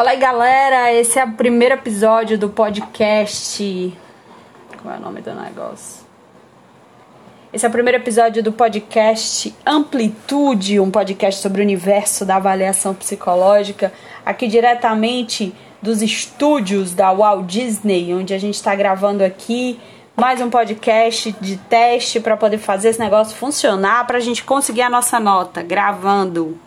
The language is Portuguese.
Fala aí galera, esse é o primeiro episódio do podcast. Qual é o nome do negócio? Esse é o primeiro episódio do podcast Amplitude, um podcast sobre o universo da avaliação psicológica, aqui diretamente dos estúdios da Walt Disney, onde a gente está gravando aqui mais um podcast de teste para poder fazer esse negócio funcionar, para a gente conseguir a nossa nota gravando.